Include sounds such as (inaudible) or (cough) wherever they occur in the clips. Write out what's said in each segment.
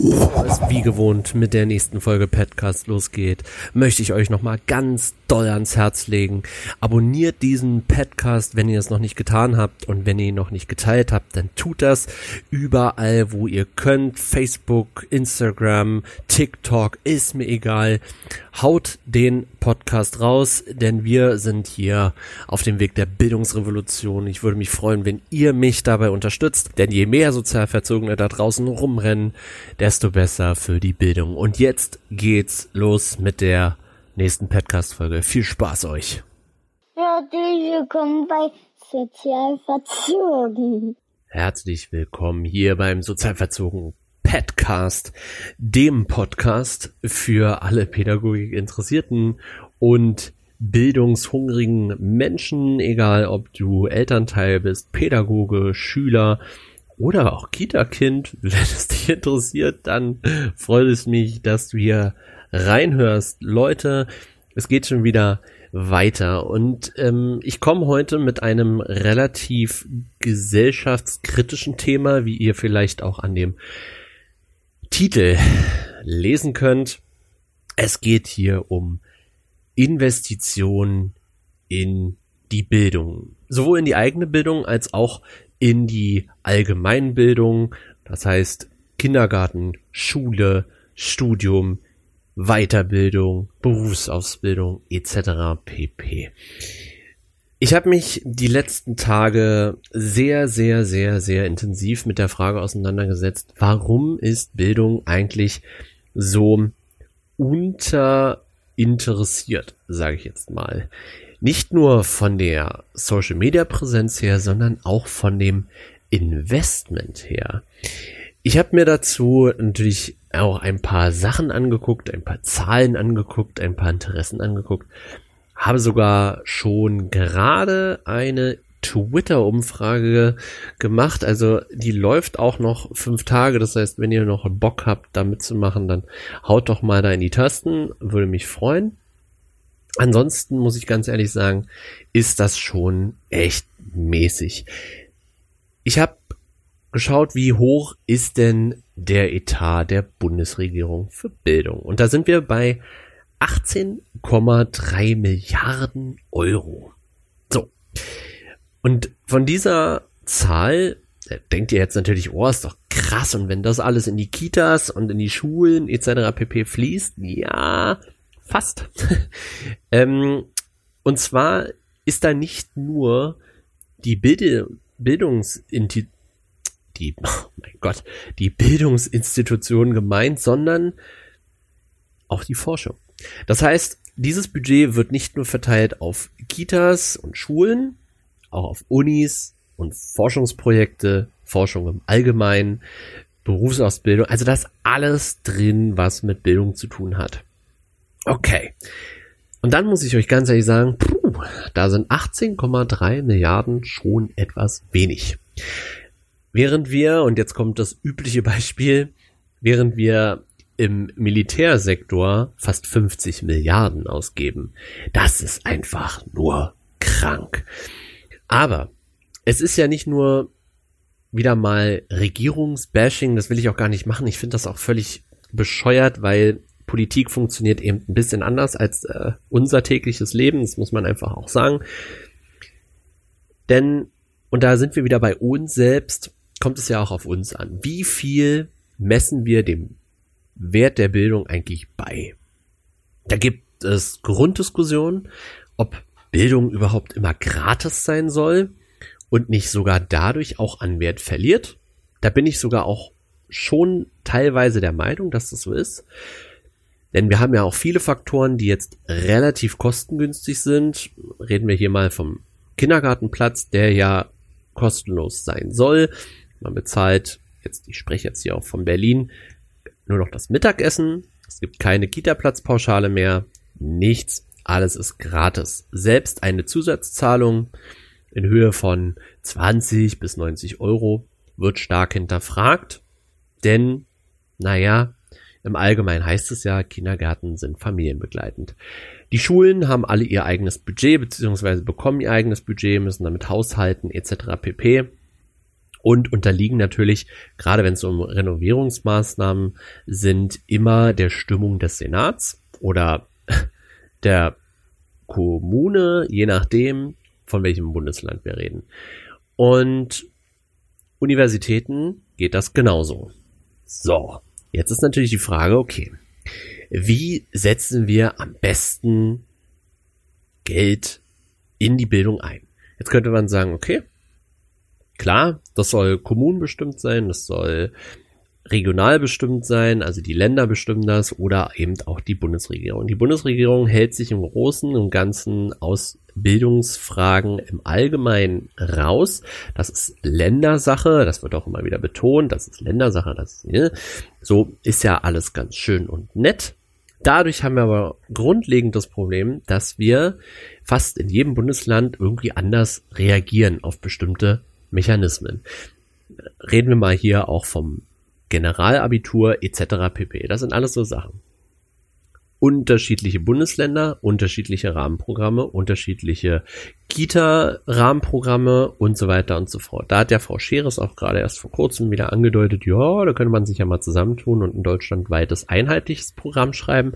Bevor es wie gewohnt mit der nächsten Folge Podcast losgeht, möchte ich euch nochmal ganz doll ans Herz legen. Abonniert diesen Podcast, wenn ihr es noch nicht getan habt und wenn ihr ihn noch nicht geteilt habt, dann tut das überall, wo ihr könnt. Facebook, Instagram, TikTok, ist mir egal. Haut den Podcast raus, denn wir sind hier auf dem Weg der Bildungsrevolution. Ich würde mich freuen, wenn ihr mich dabei unterstützt, denn je mehr Sozialverzogene da draußen rumrennen, desto besser für die Bildung. Und jetzt geht's los mit der nächsten Podcast-Folge. Viel Spaß euch! Herzlich willkommen bei Sozialverzogen. Herzlich willkommen hier beim Sozialverzogen Podcast, dem Podcast für alle Pädagogik-Interessierten und bildungshungrigen Menschen, egal ob du Elternteil bist, Pädagoge, Schüler oder auch Kita-Kind. (laughs) Wenn es dich interessiert, dann freut es mich, dass du hier reinhörst. Leute, es geht schon wieder weiter und ähm, ich komme heute mit einem relativ gesellschaftskritischen Thema, wie ihr vielleicht auch an dem Titel lesen könnt. Es geht hier um Investitionen in die Bildung. Sowohl in die eigene Bildung als auch in die Allgemeinbildung. Das heißt Kindergarten, Schule, Studium, Weiterbildung, Berufsausbildung etc. pp. Ich habe mich die letzten Tage sehr, sehr, sehr, sehr intensiv mit der Frage auseinandergesetzt, warum ist Bildung eigentlich so unterinteressiert, sage ich jetzt mal. Nicht nur von der Social-Media-Präsenz her, sondern auch von dem Investment her. Ich habe mir dazu natürlich auch ein paar Sachen angeguckt, ein paar Zahlen angeguckt, ein paar Interessen angeguckt habe sogar schon gerade eine Twitter-Umfrage gemacht. Also die läuft auch noch fünf Tage. Das heißt, wenn ihr noch Bock habt, da mitzumachen, dann haut doch mal da in die Tasten. Würde mich freuen. Ansonsten muss ich ganz ehrlich sagen, ist das schon echt mäßig. Ich habe geschaut, wie hoch ist denn der Etat der Bundesregierung für Bildung. Und da sind wir bei 18,3 Milliarden Euro. So. Und von dieser Zahl denkt ihr jetzt natürlich, oh, ist doch krass. Und wenn das alles in die Kitas und in die Schulen etc. pp fließt, ja, fast. (laughs) ähm, und zwar ist da nicht nur die Bild Bildungsinti die, (laughs) oh mein Gott, die Bildungsinstitution gemeint, sondern auch die Forschung. Das heißt, dieses Budget wird nicht nur verteilt auf Kitas und Schulen, auch auf Unis und Forschungsprojekte, Forschung im Allgemeinen, Berufsausbildung, also das alles drin, was mit Bildung zu tun hat. Okay. Und dann muss ich euch ganz ehrlich sagen, puh, da sind 18,3 Milliarden schon etwas wenig. Während wir, und jetzt kommt das übliche Beispiel, während wir im Militärsektor fast 50 Milliarden ausgeben. Das ist einfach nur krank. Aber es ist ja nicht nur wieder mal Regierungsbashing, das will ich auch gar nicht machen. Ich finde das auch völlig bescheuert, weil Politik funktioniert eben ein bisschen anders als äh, unser tägliches Leben, das muss man einfach auch sagen. Denn, und da sind wir wieder bei uns selbst, kommt es ja auch auf uns an. Wie viel messen wir dem Wert der Bildung eigentlich bei? Da gibt es Grunddiskussionen, ob Bildung überhaupt immer gratis sein soll und nicht sogar dadurch auch an Wert verliert. Da bin ich sogar auch schon teilweise der Meinung, dass das so ist. Denn wir haben ja auch viele Faktoren, die jetzt relativ kostengünstig sind. Reden wir hier mal vom Kindergartenplatz, der ja kostenlos sein soll. Man bezahlt, jetzt, ich spreche jetzt hier auch von Berlin, nur noch das Mittagessen. Es gibt keine Kita-Platzpauschale mehr. Nichts. Alles ist gratis. Selbst eine Zusatzzahlung in Höhe von 20 bis 90 Euro wird stark hinterfragt. Denn, naja, im Allgemeinen heißt es ja, Kindergärten sind familienbegleitend. Die Schulen haben alle ihr eigenes Budget, beziehungsweise bekommen ihr eigenes Budget, müssen damit haushalten, etc. pp. und unterliegen natürlich, gerade wenn es um Renovierungsmaßnahmen sind, immer der Stimmung des Senats oder (laughs) der Kommune, je nachdem, von welchem Bundesland wir reden. Und Universitäten geht das genauso. So, jetzt ist natürlich die Frage, okay, wie setzen wir am besten Geld in die Bildung ein? Jetzt könnte man sagen, okay, klar, das soll kommunenbestimmt sein, das soll regional bestimmt sein, also die Länder bestimmen das oder eben auch die Bundesregierung. Die Bundesregierung hält sich im Großen und Ganzen aus Bildungsfragen im Allgemeinen raus. Das ist Ländersache, das wird auch immer wieder betont, das ist Ländersache, das ne? so ist ja alles ganz schön und nett. Dadurch haben wir aber grundlegend das Problem, dass wir fast in jedem Bundesland irgendwie anders reagieren auf bestimmte Mechanismen. Reden wir mal hier auch vom Generalabitur etc. pp. Das sind alles so Sachen. Unterschiedliche Bundesländer, unterschiedliche Rahmenprogramme, unterschiedliche Kita-Rahmenprogramme und so weiter und so fort. Da hat ja Frau Scheres auch gerade erst vor kurzem wieder angedeutet, ja, da könnte man sich ja mal zusammentun und ein deutschlandweites einheitliches Programm schreiben.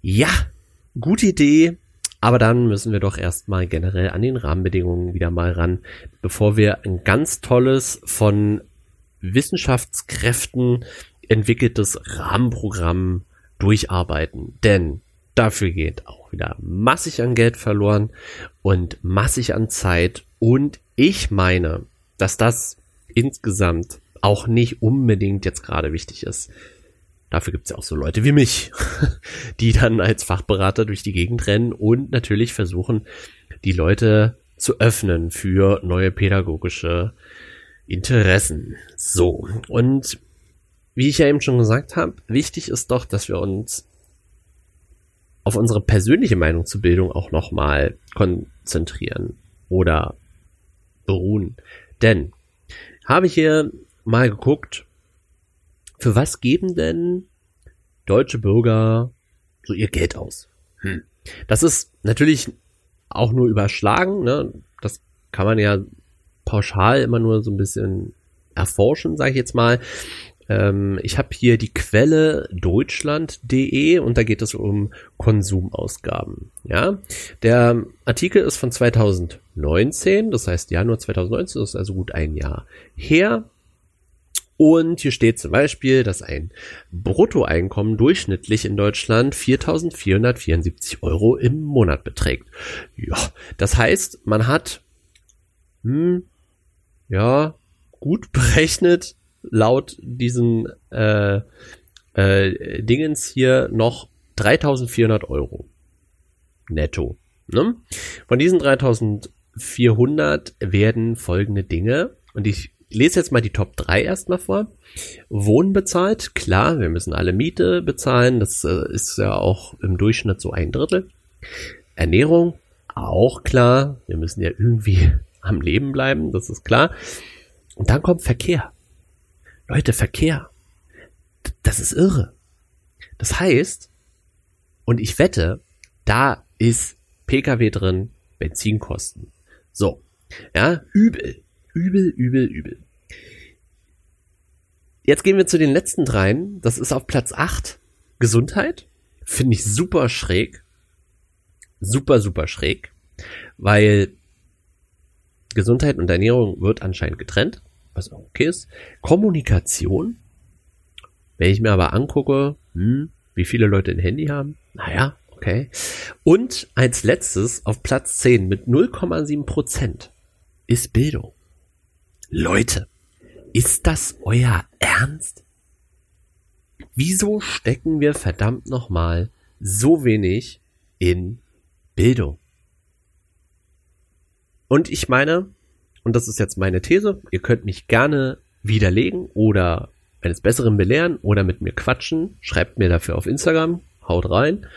Ja, gute Idee, aber dann müssen wir doch erstmal generell an den Rahmenbedingungen wieder mal ran, bevor wir ein ganz tolles von Wissenschaftskräften entwickeltes Rahmenprogramm durcharbeiten. Denn dafür geht auch wieder massig an Geld verloren und massig an Zeit. Und ich meine, dass das insgesamt auch nicht unbedingt jetzt gerade wichtig ist. Dafür gibt es ja auch so Leute wie mich, (laughs) die dann als Fachberater durch die Gegend rennen und natürlich versuchen, die Leute zu öffnen für neue pädagogische Interessen. So, und wie ich ja eben schon gesagt habe, wichtig ist doch, dass wir uns auf unsere persönliche Meinung zur Bildung auch nochmal konzentrieren oder beruhen. Denn habe ich hier mal geguckt, für was geben denn deutsche Bürger so ihr Geld aus? Hm. Das ist natürlich auch nur überschlagen, ne? Das kann man ja pauschal immer nur so ein bisschen erforschen, sage ich jetzt mal. Ähm, ich habe hier die Quelle deutschland.de und da geht es um Konsumausgaben. Ja, der Artikel ist von 2019, das heißt Januar 2019, das ist also gut ein Jahr her. Und hier steht zum Beispiel, dass ein Bruttoeinkommen durchschnittlich in Deutschland 4.474 Euro im Monat beträgt. Ja, das heißt, man hat hm, ja, gut (laughs) berechnet, laut diesen äh, äh, Dingens hier noch 3400 Euro netto. Ne? Von diesen 3400 werden folgende Dinge, und ich lese jetzt mal die Top 3 erstmal vor. Wohnen bezahlt, klar, wir müssen alle Miete bezahlen, das äh, ist ja auch im Durchschnitt so ein Drittel. Ernährung, auch klar, wir müssen ja irgendwie (laughs) am Leben bleiben, das ist klar. Und dann kommt Verkehr. Leute, Verkehr. Das ist irre. Das heißt, und ich wette, da ist Pkw drin, Benzinkosten. So. Ja, übel. Übel, übel, übel. Jetzt gehen wir zu den letzten dreien. Das ist auf Platz 8. Gesundheit. Finde ich super schräg. Super, super schräg. Weil Gesundheit und Ernährung wird anscheinend getrennt, was auch okay ist. Kommunikation, wenn ich mir aber angucke, hm, wie viele Leute ein Handy haben, naja, okay. Und als letztes auf Platz 10 mit 0,7 Prozent ist Bildung. Leute, ist das euer Ernst? Wieso stecken wir verdammt nochmal so wenig in Bildung? Und ich meine, und das ist jetzt meine These, ihr könnt mich gerne widerlegen oder eines Besseren belehren oder mit mir quatschen. Schreibt mir dafür auf Instagram. Haut rein.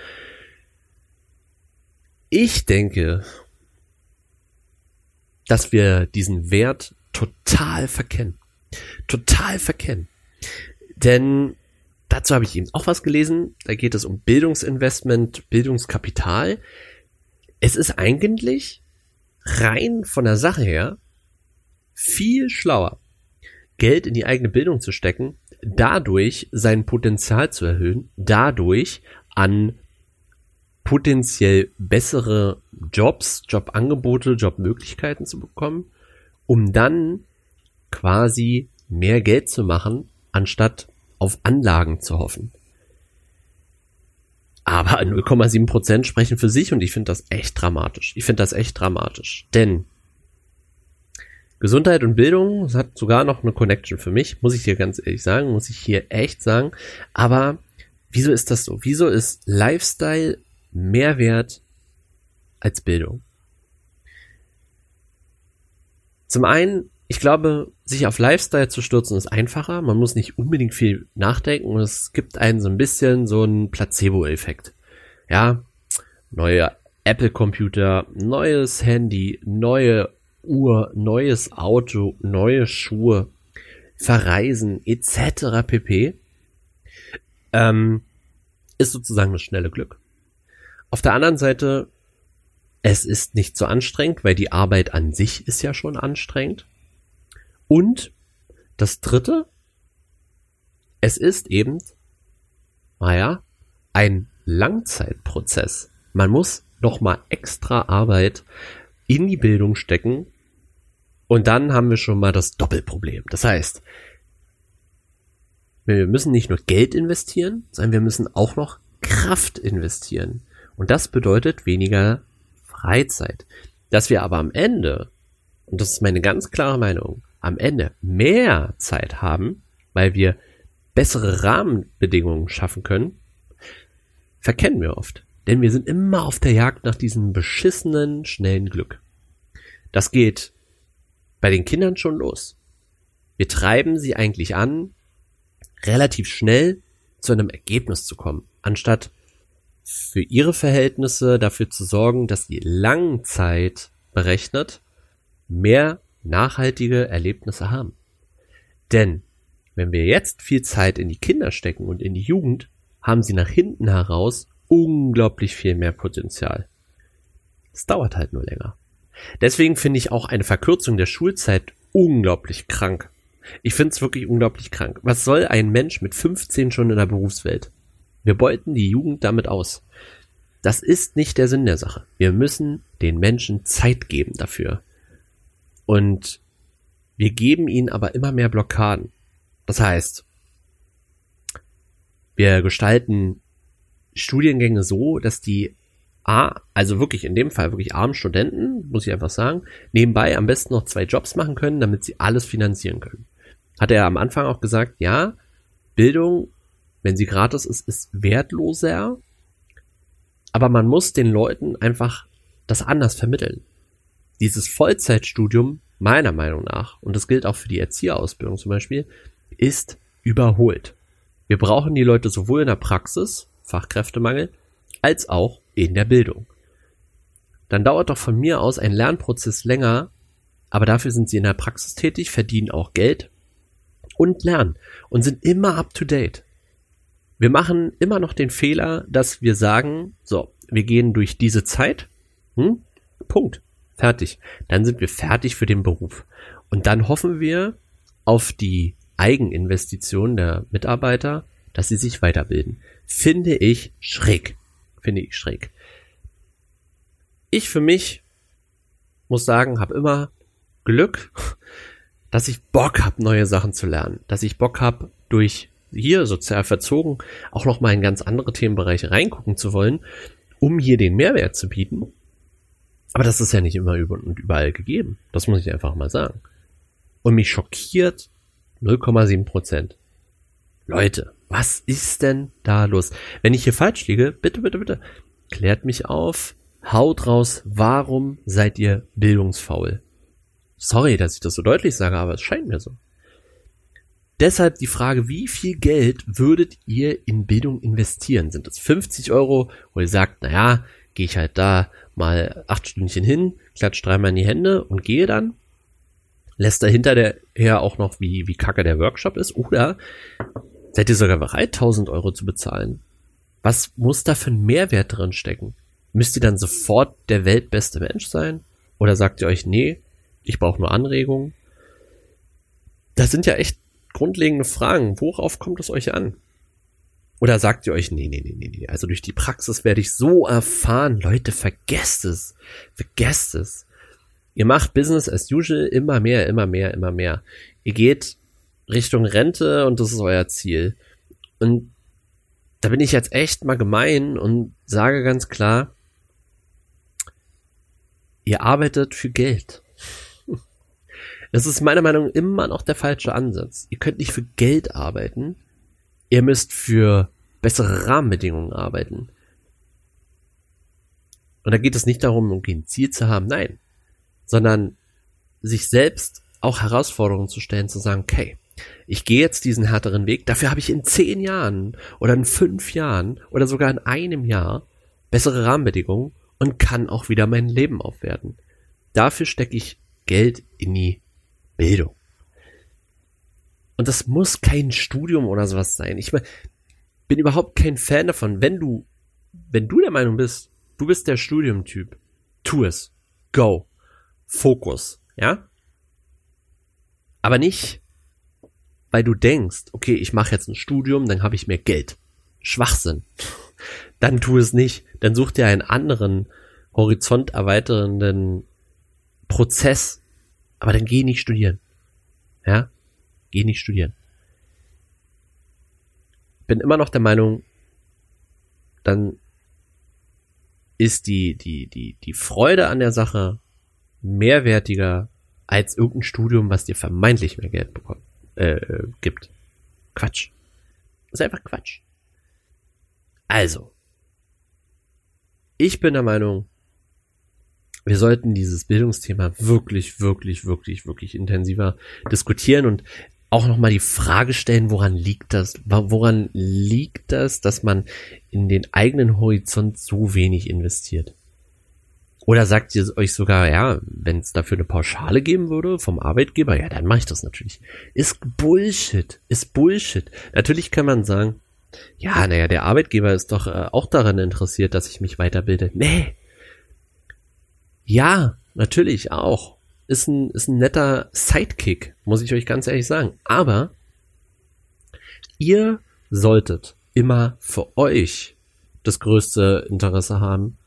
Ich denke, dass wir diesen Wert total verkennen. Total verkennen. Denn dazu habe ich eben auch was gelesen. Da geht es um Bildungsinvestment, Bildungskapital. Es ist eigentlich rein von der Sache her viel schlauer, Geld in die eigene Bildung zu stecken, dadurch sein Potenzial zu erhöhen, dadurch an potenziell bessere Jobs, Jobangebote, Jobmöglichkeiten zu bekommen, um dann quasi mehr Geld zu machen, anstatt auf Anlagen zu hoffen. Aber (laughs) 0,7 Prozent sprechen für sich und ich finde das echt dramatisch. Ich finde das echt dramatisch. Denn Gesundheit und Bildung das hat sogar noch eine Connection für mich, muss ich dir ganz ehrlich sagen, muss ich hier echt sagen. Aber wieso ist das so? Wieso ist Lifestyle mehr wert als Bildung? Zum einen, ich glaube, sich auf Lifestyle zu stürzen ist einfacher. Man muss nicht unbedingt viel nachdenken es gibt einen so ein bisschen so einen Placebo-Effekt. Ja, neue Apple-Computer, neues Handy, neue Uhr, neues Auto, neue Schuhe, Verreisen etc. pp. Ähm, ist sozusagen das schnelle Glück. Auf der anderen Seite, es ist nicht so anstrengend, weil die Arbeit an sich ist ja schon anstrengend. Und das dritte, es ist eben, naja, ein Langzeitprozess. Man muss noch mal extra Arbeit in die Bildung stecken. Und dann haben wir schon mal das Doppelproblem. Das heißt, wir müssen nicht nur Geld investieren, sondern wir müssen auch noch Kraft investieren. Und das bedeutet weniger Freizeit. Dass wir aber am Ende, und das ist meine ganz klare Meinung, am Ende mehr Zeit haben, weil wir bessere Rahmenbedingungen schaffen können, verkennen wir oft. Denn wir sind immer auf der Jagd nach diesem beschissenen, schnellen Glück. Das geht bei den Kindern schon los. Wir treiben sie eigentlich an, relativ schnell zu einem Ergebnis zu kommen, anstatt für ihre Verhältnisse dafür zu sorgen, dass sie Langzeit berechnet mehr nachhaltige Erlebnisse haben. Denn wenn wir jetzt viel Zeit in die Kinder stecken und in die Jugend, haben sie nach hinten heraus unglaublich viel mehr Potenzial. Es dauert halt nur länger. Deswegen finde ich auch eine Verkürzung der Schulzeit unglaublich krank. Ich finde es wirklich unglaublich krank. Was soll ein Mensch mit 15 schon in der Berufswelt? Wir beuten die Jugend damit aus. Das ist nicht der Sinn der Sache. Wir müssen den Menschen Zeit geben dafür. Und wir geben ihnen aber immer mehr Blockaden. Das heißt, wir gestalten Studiengänge so, dass die A, also wirklich in dem Fall wirklich armen Studenten, muss ich einfach sagen, nebenbei am besten noch zwei Jobs machen können, damit sie alles finanzieren können. Hat er am Anfang auch gesagt, ja, Bildung, wenn sie gratis ist, ist wertloser, aber man muss den Leuten einfach das anders vermitteln. Dieses Vollzeitstudium, meiner Meinung nach, und das gilt auch für die Erzieherausbildung zum Beispiel, ist überholt. Wir brauchen die Leute sowohl in der Praxis, Fachkräftemangel, als auch in der Bildung. Dann dauert doch von mir aus ein Lernprozess länger, aber dafür sind sie in der Praxis tätig, verdienen auch Geld und lernen und sind immer up to date. Wir machen immer noch den Fehler, dass wir sagen, so, wir gehen durch diese Zeit, hm, Punkt, fertig. Dann sind wir fertig für den Beruf. Und dann hoffen wir auf die Eigeninvestition der Mitarbeiter, dass sie sich weiterbilden. Finde ich schräg. Finde ich schräg. Ich für mich muss sagen, habe immer Glück, dass ich Bock habe, neue Sachen zu lernen. Dass ich Bock habe, durch hier sozial verzogen auch noch mal in ganz andere Themenbereiche reingucken zu wollen, um hier den Mehrwert zu bieten. Aber das ist ja nicht immer über und überall gegeben. Das muss ich einfach mal sagen. Und mich schockiert 0,7 Prozent. Leute, was ist denn da los? Wenn ich hier falsch liege, bitte, bitte, bitte, klärt mich auf, haut raus, warum seid ihr bildungsfaul? Sorry, dass ich das so deutlich sage, aber es scheint mir so. Deshalb die Frage, wie viel Geld würdet ihr in Bildung investieren? Sind es 50 Euro, wo ihr sagt, naja, gehe ich halt da mal acht Stündchen hin, klatsch dreimal in die Hände und gehe dann? Lässt dahinter der her auch noch, wie, wie kacke der Workshop ist? Oder Seid ihr sogar bereit, 1000 Euro zu bezahlen? Was muss da für ein Mehrwert drin stecken? Müsst ihr dann sofort der weltbeste Mensch sein? Oder sagt ihr euch, nee, ich brauche nur Anregungen? das sind ja echt grundlegende Fragen. Worauf kommt es euch an? Oder sagt ihr euch, nee, nee, nee, nee, nee, also durch die Praxis werde ich so erfahren, Leute, vergesst es, vergesst es. Ihr macht Business as usual immer mehr, immer mehr, immer mehr. Ihr geht Richtung Rente und das ist euer Ziel. Und da bin ich jetzt echt mal gemein und sage ganz klar, ihr arbeitet für Geld. (laughs) Das ist meiner Meinung nach immer noch der falsche Ansatz. Ihr könnt nicht für Geld arbeiten. Ihr müsst für bessere Rahmenbedingungen arbeiten. Und da geht es nicht darum, irgendwie ein Ziel zu haben, nein, sondern sich selbst auch Herausforderungen zu stellen, zu sagen, okay, ich gehe jetzt diesen härteren Weg, dafür habe ich in zehn Jahren oder in fünf Jahren oder sogar in einem Jahr bessere Rahmenbedingungen und kann auch wieder mein Leben aufwerten. Dafür stecke ich Geld in die Bildung. Und das muss kein Studium oder sowas sein. Ich bin überhaupt kein Fan davon. Wenn du, wenn du der Meinung bist, du bist der Studiumtyp, tu es. Go. Fokus. Ja? Aber nicht, weil du denkst, okay, ich mache jetzt ein Studium, dann habe ich mehr Geld. Schwachsinn. Dann tu es nicht. Dann such dir einen anderen horizont erweiternden Prozess. Aber dann geh nicht studieren. Ja? Geh nicht studieren. Bin immer noch der Meinung, dann ist die, die, die, die Freude an der Sache mehrwertiger als irgendein Studium, was dir vermeintlich mehr Geld bekommt, äh, gibt. Quatsch. Das ist einfach Quatsch. Also. Ich bin der Meinung, wir sollten dieses Bildungsthema wirklich, wirklich, wirklich, wirklich intensiver diskutieren und auch nochmal die Frage stellen, woran liegt das? Woran liegt das, dass man in den eigenen Horizont so wenig investiert? Oder sagt ihr euch sogar, ja, wenn es dafür eine Pauschale geben würde vom Arbeitgeber, ja, dann mache ich das natürlich. Ist Bullshit, ist Bullshit. Natürlich kann man sagen, ja, naja, der Arbeitgeber ist doch äh, auch daran interessiert, dass ich mich weiterbilde. Nee, ja, natürlich auch. Ist ein, ist ein netter Sidekick, muss ich euch ganz ehrlich sagen. Aber ihr solltet immer für euch das größte Interesse haben,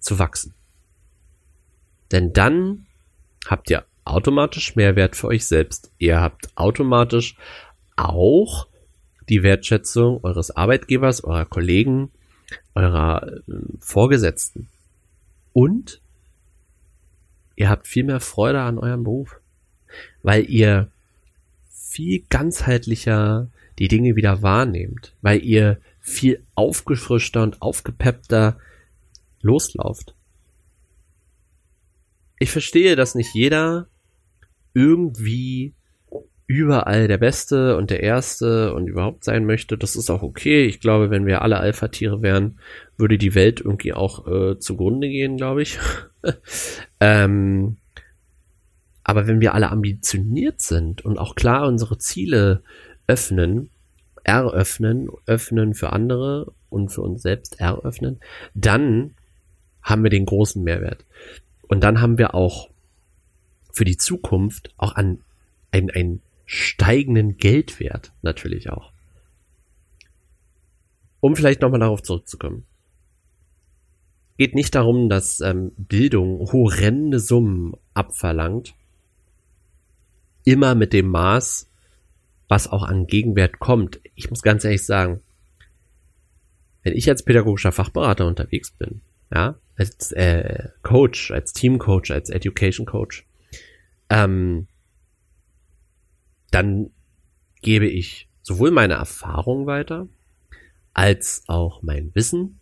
zu wachsen. Denn dann habt ihr automatisch Mehrwert für euch selbst. Ihr habt automatisch auch die Wertschätzung eures Arbeitgebers, eurer Kollegen, eurer äh, Vorgesetzten. Und ihr habt viel mehr Freude an eurem Beruf, weil ihr viel ganzheitlicher die Dinge wieder wahrnehmt, weil ihr viel aufgefrischter und aufgepeppter loslauft. Ich verstehe, dass nicht jeder irgendwie überall der Beste und der Erste und überhaupt sein möchte. Das ist auch okay. Ich glaube, wenn wir alle Alpha-Tiere wären, würde die Welt irgendwie auch äh, zugrunde gehen, glaube ich. (laughs) ähm, aber wenn wir alle ambitioniert sind und auch klar unsere Ziele öffnen, eröffnen, öffnen für andere und für uns selbst eröffnen, dann haben wir den großen Mehrwert. Und dann haben wir auch für die Zukunft auch an ein, ein steigenden Geldwert natürlich auch. Um vielleicht nochmal darauf zurückzukommen. Geht nicht darum, dass ähm, Bildung horrende Summen abverlangt. Immer mit dem Maß, was auch an Gegenwert kommt. Ich muss ganz ehrlich sagen, wenn ich als pädagogischer Fachberater unterwegs bin, ja, als äh, Coach, als Teamcoach, als Education Coach, ähm, dann gebe ich sowohl meine Erfahrung weiter, als auch mein Wissen,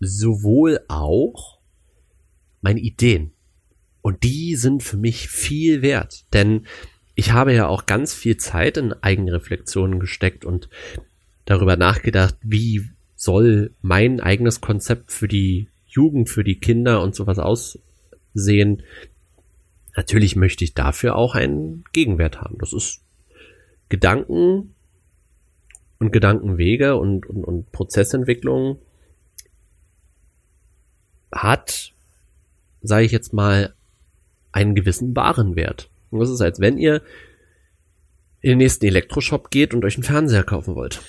sowohl auch meine Ideen. Und die sind für mich viel wert, denn ich habe ja auch ganz viel Zeit in Eigenreflexionen gesteckt und darüber nachgedacht, wie soll mein eigenes Konzept für die Jugend, für die Kinder und sowas aussehen. Natürlich möchte ich dafür auch einen Gegenwert haben. Das ist Gedanken und Gedankenwege und, und, und Prozessentwicklung hat, sage ich jetzt mal, einen gewissen Warenwert. Und das ist, als wenn ihr in den nächsten Elektroshop geht und euch einen Fernseher kaufen wollt.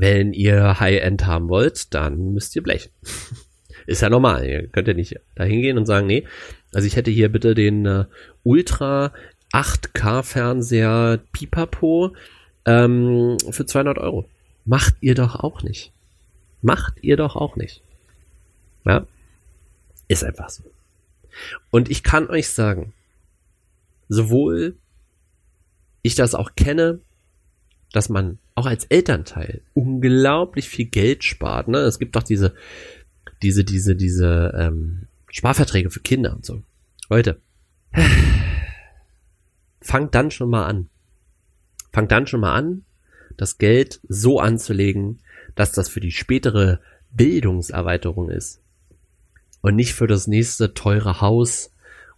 Wenn ihr High-End haben wollt, dann müsst ihr blechen. (laughs) Ist ja normal. Ihr könnt ja nicht da hingehen und sagen, nee, also ich hätte hier bitte den äh, Ultra 8K Fernseher Pipapo ähm, für 200 Euro. Macht ihr doch auch nicht. Macht ihr doch auch nicht. Ja? Ist einfach so. Und ich kann euch sagen, sowohl ich das auch kenne, dass man auch als Elternteil unglaublich viel Geld spart. Ne? Es gibt doch diese, diese, diese, diese ähm, Sparverträge für Kinder und so. Leute, fangt dann schon mal an. Fangt dann schon mal an, das Geld so anzulegen, dass das für die spätere Bildungserweiterung ist. Und nicht für das nächste teure Haus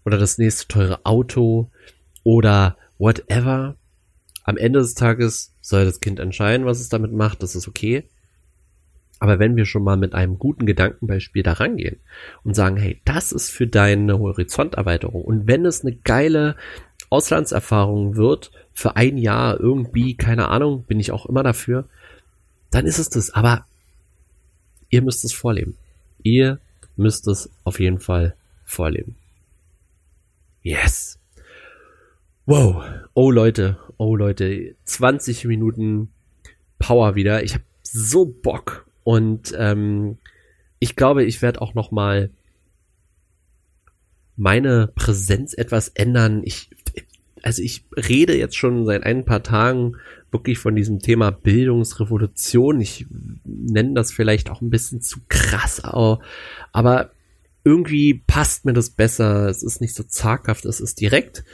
oder das nächste teure Auto oder whatever. Am Ende des Tages soll das Kind entscheiden, was es damit macht. Das ist okay. Aber wenn wir schon mal mit einem guten Gedankenbeispiel da rangehen und sagen, hey, das ist für deine Horizonterweiterung und wenn es eine geile Auslandserfahrung wird, für ein Jahr irgendwie, keine Ahnung, bin ich auch immer dafür, dann ist es das. Aber ihr müsst es vorleben. Ihr müsst es auf jeden Fall vorleben. Yes. Wow. Oh Leute, oh Leute, 20 Minuten Power wieder. Ich habe so Bock und ähm, ich glaube, ich werde auch noch mal meine Präsenz etwas ändern. Ich, also ich rede jetzt schon seit ein paar Tagen wirklich von diesem Thema Bildungsrevolution. Ich nenne das vielleicht auch ein bisschen zu krass, aber irgendwie passt mir das besser. Es ist nicht so zaghaft, es ist direkt.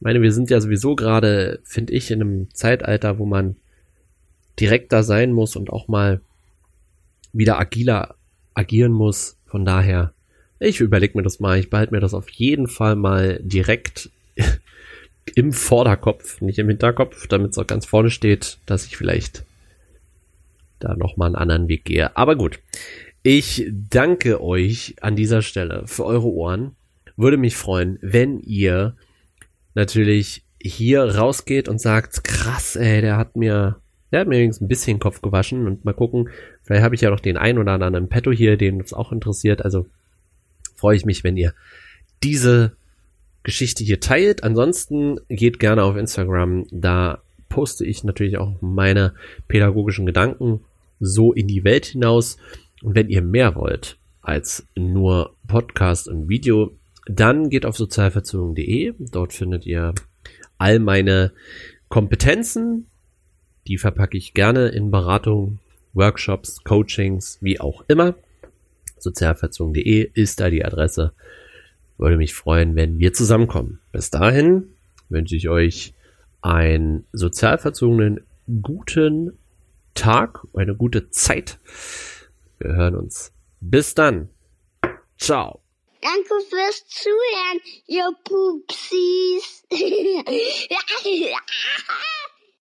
Ich meine, wir sind ja sowieso gerade, finde ich, in einem Zeitalter, wo man direkter sein muss und auch mal wieder agiler agieren muss. Von daher, ich überlege mir das mal. Ich behalte mir das auf jeden Fall mal direkt (laughs) im Vorderkopf, nicht im Hinterkopf, damit es auch ganz vorne steht, dass ich vielleicht da nochmal einen anderen Weg gehe. Aber gut. Ich danke euch an dieser Stelle für eure Ohren. Würde mich freuen, wenn ihr natürlich hier rausgeht und sagt, krass, ey, der hat mir, der hat mir übrigens ein bisschen Kopf gewaschen und mal gucken, vielleicht habe ich ja noch den einen oder anderen Petto hier, den es auch interessiert. Also freue ich mich, wenn ihr diese Geschichte hier teilt. Ansonsten geht gerne auf Instagram, da poste ich natürlich auch meine pädagogischen Gedanken so in die Welt hinaus. Und wenn ihr mehr wollt als nur Podcast und Video, dann geht auf sozialverzogen.de. Dort findet ihr all meine Kompetenzen. Die verpacke ich gerne in Beratung, Workshops, Coachings, wie auch immer. Sozialverzogen.de ist da die Adresse. Würde mich freuen, wenn wir zusammenkommen. Bis dahin wünsche ich euch einen sozialverzogenen guten Tag, eine gute Zeit. Wir hören uns. Bis dann. Ciao. Danke fürs Zuhören, ihr Pupsis. (laughs)